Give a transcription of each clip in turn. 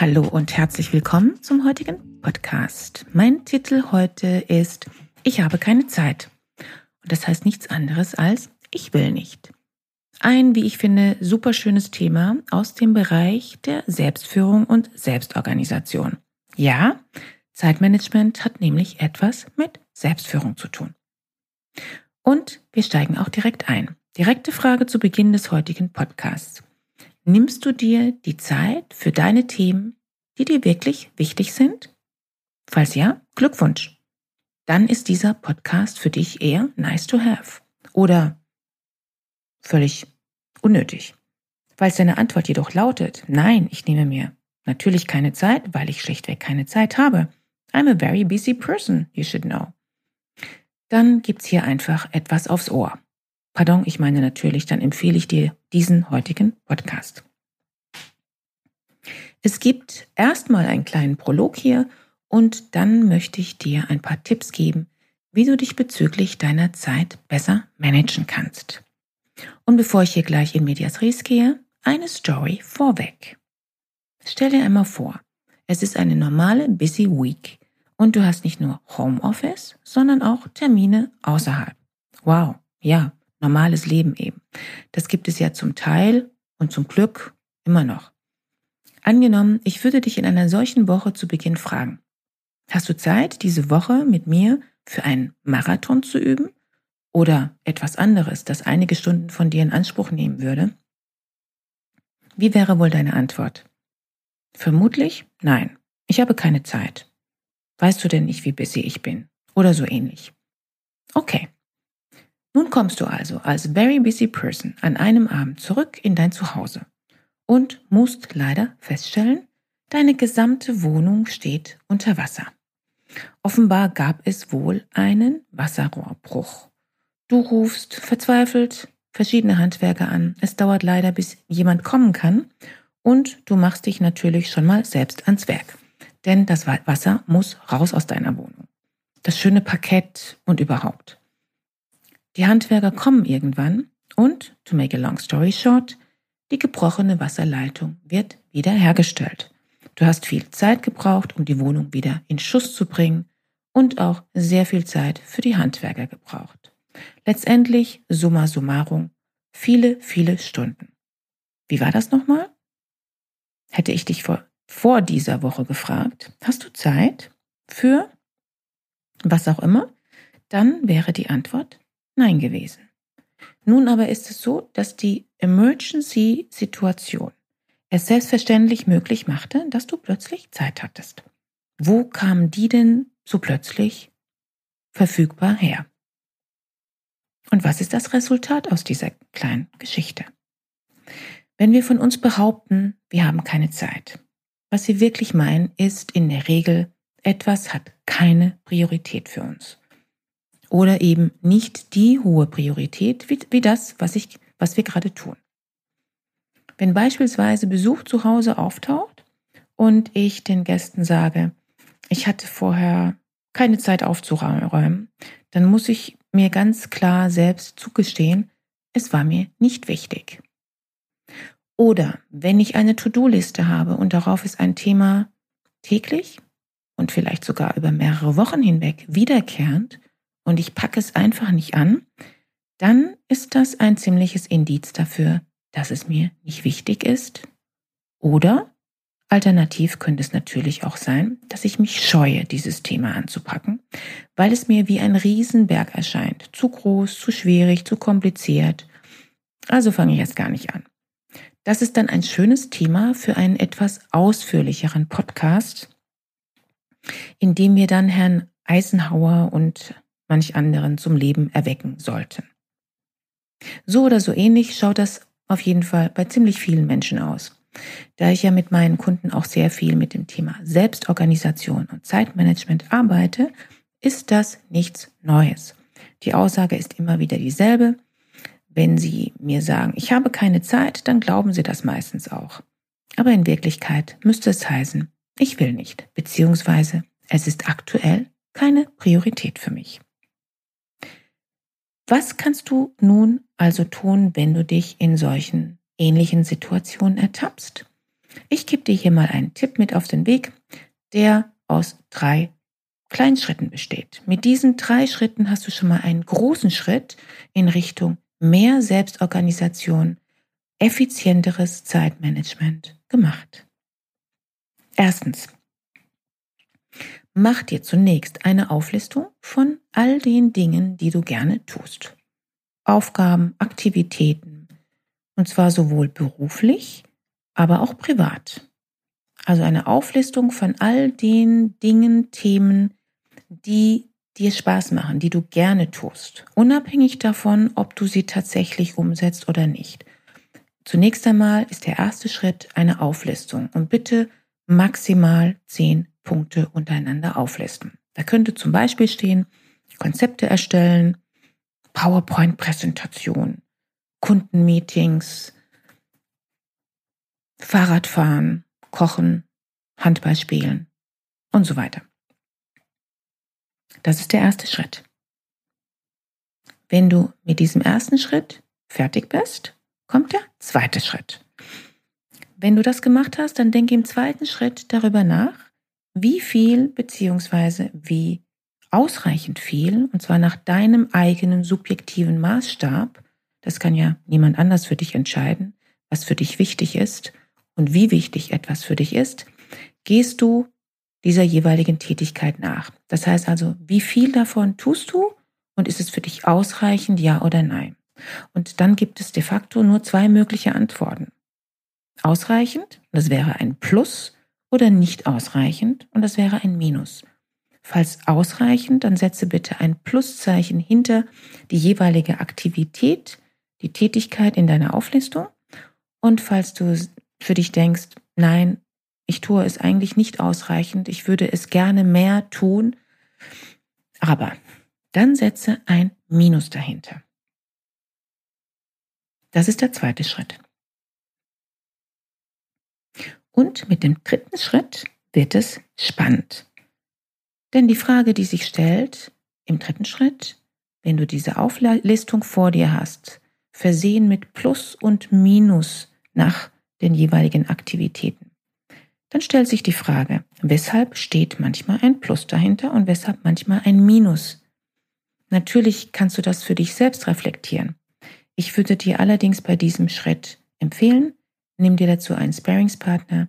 Hallo und herzlich willkommen zum heutigen Podcast. Mein Titel heute ist Ich habe keine Zeit. Und das heißt nichts anderes als Ich will nicht. Ein, wie ich finde, super schönes Thema aus dem Bereich der Selbstführung und Selbstorganisation. Ja, Zeitmanagement hat nämlich etwas mit Selbstführung zu tun. Und wir steigen auch direkt ein. Direkte Frage zu Beginn des heutigen Podcasts. Nimmst du dir die Zeit für deine Themen, die dir wirklich wichtig sind? Falls ja, Glückwunsch. Dann ist dieser Podcast für dich eher nice to have oder völlig unnötig. Falls deine Antwort jedoch lautet, nein, ich nehme mir natürlich keine Zeit, weil ich schlichtweg keine Zeit habe. I'm a very busy person, you should know. Dann gibt's hier einfach etwas aufs Ohr. Pardon, ich meine natürlich, dann empfehle ich dir diesen heutigen Podcast. Es gibt erstmal einen kleinen Prolog hier und dann möchte ich dir ein paar Tipps geben, wie du dich bezüglich deiner Zeit besser managen kannst. Und bevor ich hier gleich in Medias Res gehe, eine Story vorweg. Stell dir einmal vor, es ist eine normale Busy Week und du hast nicht nur Homeoffice, sondern auch Termine außerhalb. Wow, ja, normales Leben eben. Das gibt es ja zum Teil und zum Glück immer noch. Angenommen, ich würde dich in einer solchen Woche zu Beginn fragen, hast du Zeit, diese Woche mit mir für einen Marathon zu üben? Oder etwas anderes, das einige Stunden von dir in Anspruch nehmen würde? Wie wäre wohl deine Antwort? Vermutlich nein, ich habe keine Zeit. Weißt du denn nicht, wie busy ich bin? Oder so ähnlich. Okay, nun kommst du also als very busy person an einem Abend zurück in dein Zuhause und musst leider feststellen, deine gesamte Wohnung steht unter Wasser. Offenbar gab es wohl einen Wasserrohrbruch. Du rufst verzweifelt verschiedene Handwerker an. Es dauert leider, bis jemand kommen kann. Und du machst dich natürlich schon mal selbst ans Werk. Denn das Wasser muss raus aus deiner Wohnung. Das schöne Parkett und überhaupt. Die Handwerker kommen irgendwann und, to make a long story short, die gebrochene Wasserleitung wird wieder hergestellt. Du hast viel Zeit gebraucht, um die Wohnung wieder in Schuss zu bringen und auch sehr viel Zeit für die Handwerker gebraucht. Letztendlich, summa summarum, viele, viele Stunden. Wie war das nochmal? Hätte ich dich vor, vor dieser Woche gefragt, hast du Zeit für was auch immer, dann wäre die Antwort Nein gewesen. Nun aber ist es so, dass die Emergency-Situation es selbstverständlich möglich machte, dass du plötzlich Zeit hattest. Wo kamen die denn so plötzlich verfügbar her? Und was ist das Resultat aus dieser kleinen Geschichte? Wenn wir von uns behaupten, wir haben keine Zeit, was wir wirklich meinen, ist in der Regel, etwas hat keine Priorität für uns oder eben nicht die hohe Priorität wie, wie das, was, ich, was wir gerade tun. Wenn beispielsweise Besuch zu Hause auftaucht und ich den Gästen sage, ich hatte vorher keine Zeit aufzuräumen, dann muss ich mir ganz klar selbst zugestehen, es war mir nicht wichtig. Oder wenn ich eine To-Do-Liste habe und darauf ist ein Thema täglich und vielleicht sogar über mehrere Wochen hinweg wiederkehrend, und ich packe es einfach nicht an, dann ist das ein ziemliches Indiz dafür, dass es mir nicht wichtig ist. Oder alternativ könnte es natürlich auch sein, dass ich mich scheue, dieses Thema anzupacken, weil es mir wie ein Riesenberg erscheint. Zu groß, zu schwierig, zu kompliziert. Also fange ich erst gar nicht an. Das ist dann ein schönes Thema für einen etwas ausführlicheren Podcast, in dem wir dann Herrn Eisenhower und manch anderen zum Leben erwecken sollten. So oder so ähnlich schaut das auf jeden Fall bei ziemlich vielen Menschen aus. Da ich ja mit meinen Kunden auch sehr viel mit dem Thema Selbstorganisation und Zeitmanagement arbeite, ist das nichts Neues. Die Aussage ist immer wieder dieselbe. Wenn Sie mir sagen, ich habe keine Zeit, dann glauben Sie das meistens auch. Aber in Wirklichkeit müsste es heißen, ich will nicht, beziehungsweise es ist aktuell keine Priorität für mich. Was kannst du nun also tun, wenn du dich in solchen ähnlichen Situationen ertappst? Ich gebe dir hier mal einen Tipp mit auf den Weg, der aus drei Kleinschritten besteht. Mit diesen drei Schritten hast du schon mal einen großen Schritt in Richtung mehr Selbstorganisation, effizienteres Zeitmanagement gemacht. Erstens, mach dir zunächst eine Auflistung von all den Dingen, die du gerne tust. Aufgaben, Aktivitäten, und zwar sowohl beruflich, aber auch privat. Also eine Auflistung von all den Dingen, Themen, die dir Spaß machen, die du gerne tust, unabhängig davon, ob du sie tatsächlich umsetzt oder nicht. Zunächst einmal ist der erste Schritt eine Auflistung und bitte maximal zehn Punkte untereinander auflisten. Da könnte zum Beispiel stehen, Konzepte erstellen, PowerPoint-Präsentation, Kundenmeetings, Fahrradfahren, Kochen, Handball spielen und so weiter. Das ist der erste Schritt. Wenn du mit diesem ersten Schritt fertig bist, kommt der zweite Schritt. Wenn du das gemacht hast, dann denke im zweiten Schritt darüber nach, wie viel beziehungsweise wie ausreichend viel, und zwar nach deinem eigenen subjektiven Maßstab, das kann ja niemand anders für dich entscheiden, was für dich wichtig ist und wie wichtig etwas für dich ist, gehst du dieser jeweiligen Tätigkeit nach. Das heißt also, wie viel davon tust du und ist es für dich ausreichend, ja oder nein? Und dann gibt es de facto nur zwei mögliche Antworten. Ausreichend, das wäre ein Plus, oder nicht ausreichend, und das wäre ein Minus. Falls ausreichend, dann setze bitte ein Pluszeichen hinter die jeweilige Aktivität, die Tätigkeit in deiner Auflistung. Und falls du für dich denkst, nein, ich tue es eigentlich nicht ausreichend, ich würde es gerne mehr tun, aber dann setze ein Minus dahinter. Das ist der zweite Schritt. Und mit dem dritten Schritt wird es spannend. Denn die Frage, die sich stellt im dritten Schritt, wenn du diese Auflistung vor dir hast, versehen mit Plus und Minus nach den jeweiligen Aktivitäten, dann stellt sich die Frage, weshalb steht manchmal ein Plus dahinter und weshalb manchmal ein Minus. Natürlich kannst du das für dich selbst reflektieren. Ich würde dir allerdings bei diesem Schritt empfehlen, nimm dir dazu einen Sparingspartner,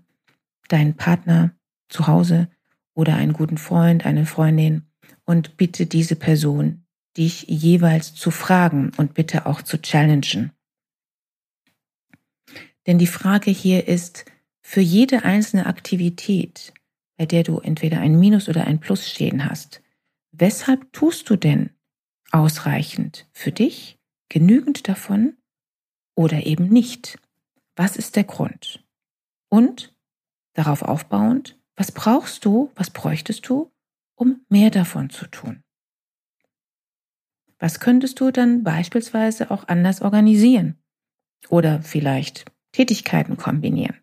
deinen Partner zu Hause oder einen guten Freund, eine Freundin und bitte diese Person, dich jeweils zu fragen und bitte auch zu challengen. Denn die Frage hier ist, für jede einzelne Aktivität, bei der du entweder ein Minus oder ein Plus stehen hast, weshalb tust du denn ausreichend für dich, genügend davon oder eben nicht? Was ist der Grund? Und darauf aufbauend, was brauchst du, was bräuchtest du, um mehr davon zu tun? Was könntest du dann beispielsweise auch anders organisieren? Oder vielleicht Tätigkeiten kombinieren?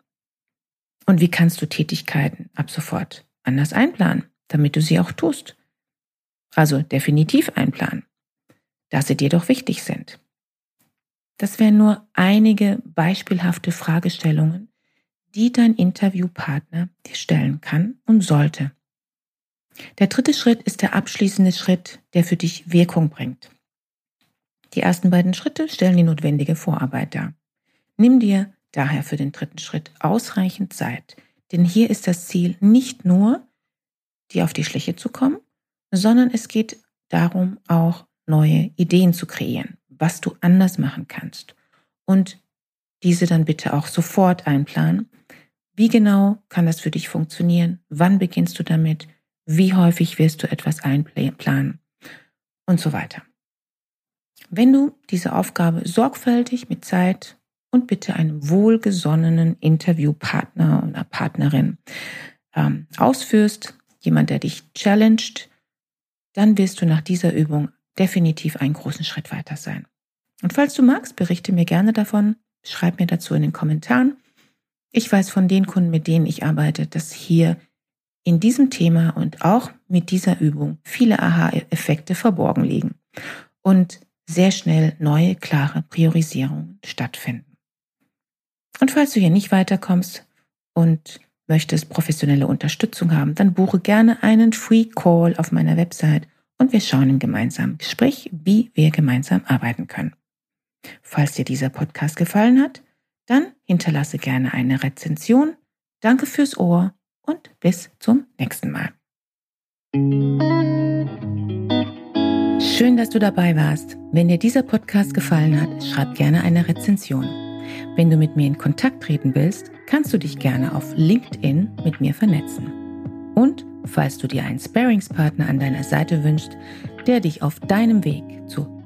Und wie kannst du Tätigkeiten ab sofort anders einplanen, damit du sie auch tust? Also definitiv einplanen, da sie dir doch wichtig sind. Das wären nur einige beispielhafte Fragestellungen, die dein Interviewpartner dir stellen kann und sollte. Der dritte Schritt ist der abschließende Schritt, der für dich Wirkung bringt. Die ersten beiden Schritte stellen die notwendige Vorarbeit dar. Nimm dir daher für den dritten Schritt ausreichend Zeit, denn hier ist das Ziel nicht nur, dir auf die Schliche zu kommen, sondern es geht darum, auch neue Ideen zu kreieren, was du anders machen kannst und diese dann bitte auch sofort einplanen. Wie genau kann das für dich funktionieren? Wann beginnst du damit? Wie häufig wirst du etwas einplanen? Und so weiter. Wenn du diese Aufgabe sorgfältig mit Zeit und bitte einen wohlgesonnenen Interviewpartner oder Partnerin ähm, ausführst, jemand, der dich challenged, dann wirst du nach dieser Übung definitiv einen großen Schritt weiter sein. Und falls du magst, berichte mir gerne davon, schreib mir dazu in den Kommentaren. Ich weiß von den Kunden, mit denen ich arbeite, dass hier in diesem Thema und auch mit dieser Übung viele Aha-Effekte verborgen liegen und sehr schnell neue, klare Priorisierungen stattfinden. Und falls du hier nicht weiterkommst und möchtest professionelle Unterstützung haben, dann buche gerne einen Free Call auf meiner Website und wir schauen im gemeinsamen Gespräch, wie wir gemeinsam arbeiten können. Falls dir dieser Podcast gefallen hat, dann hinterlasse gerne eine Rezension. Danke fürs Ohr und bis zum nächsten Mal. Schön, dass du dabei warst. Wenn dir dieser Podcast gefallen hat, schreib gerne eine Rezension. Wenn du mit mir in Kontakt treten willst, kannst du dich gerne auf LinkedIn mit mir vernetzen. Und falls du dir einen Sparingspartner an deiner Seite wünschst, der dich auf deinem Weg zu